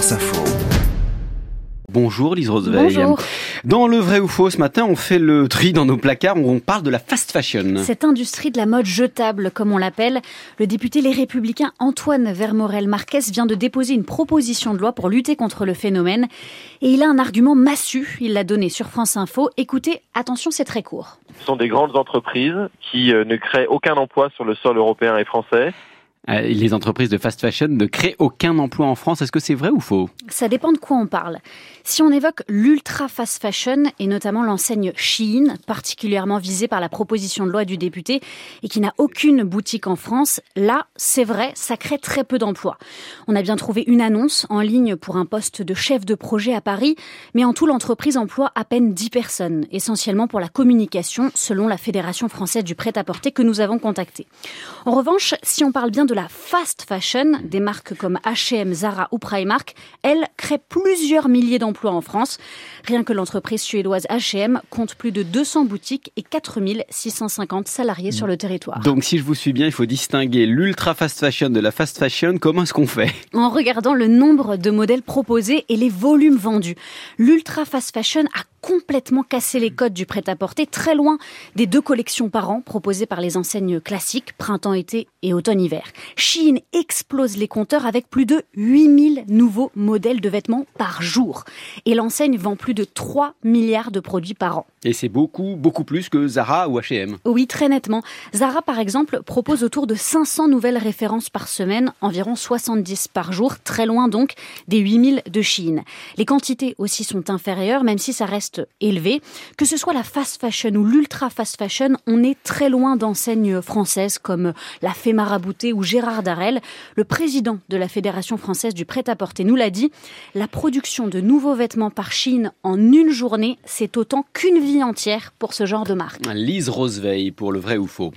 France Info. Bonjour Lise Roseveil. Bonjour. Dans le vrai ou faux ce matin, on fait le tri dans nos placards, on parle de la fast fashion. Cette industrie de la mode jetable, comme on l'appelle, le député Les Républicains Antoine Vermorel Marquez vient de déposer une proposition de loi pour lutter contre le phénomène. Et il a un argument massu, il l'a donné sur France Info. Écoutez, attention, c'est très court. Ce sont des grandes entreprises qui euh, ne créent aucun emploi sur le sol européen et français. Euh, Les entreprises de fast fashion ne créent aucun emploi en France. Est-ce que c'est vrai ou faux? Ça dépend de quoi on parle. Si on évoque l'ultra fast fashion et notamment l'enseigne Shein, particulièrement visée par la proposition de loi du député et qui n'a aucune boutique en France, là, c'est vrai, ça crée très peu d'emplois. On a bien trouvé une annonce en ligne pour un poste de chef de projet à Paris, mais en tout, l'entreprise emploie à peine 10 personnes, essentiellement pour la communication, selon la Fédération française du prêt-à-porter que nous avons contactée. En revanche, si on parle bien de la fast fashion, des marques comme H&M, Zara ou Primark, elles créent plusieurs milliers d'emplois en France. Rien que l'entreprise suédoise H&M compte plus de 200 boutiques et 4650 salariés sur le territoire. Donc si je vous suis bien, il faut distinguer l'ultra fast fashion de la fast fashion. Comment est-ce qu'on fait? En regardant le nombre de modèles proposés et les volumes vendus, l'ultra fast fashion a complètement cassé les codes du prêt-à-porter, très loin des deux collections par an proposées par les enseignes classiques, printemps-été et automne-hiver. Shein explose les compteurs avec plus de 8000 nouveaux modèles de vêtements par jour. Et l'enseigne vend plus de 3 milliards de produits par an. Et c'est beaucoup, beaucoup plus que Zara ou H&M. Oui, très nettement. Zara, par exemple, propose autour de 500 nouvelles références par semaine, environ 70 par jour, très loin donc des 8000 de Chine. Les quantités aussi sont inférieures, même si ça reste élevé. Que ce soit la fast fashion ou l'ultra fast fashion, on est très loin d'enseignes françaises comme la Fée Maraboutée ou Gérard Darel. Le président de la Fédération française du prêt-à-porter nous l'a dit, la production de nouveaux vêtements par Chine en une journée, c'est autant qu'une vie entière pour ce genre de marque. Lise Roseveil pour le vrai ou faux.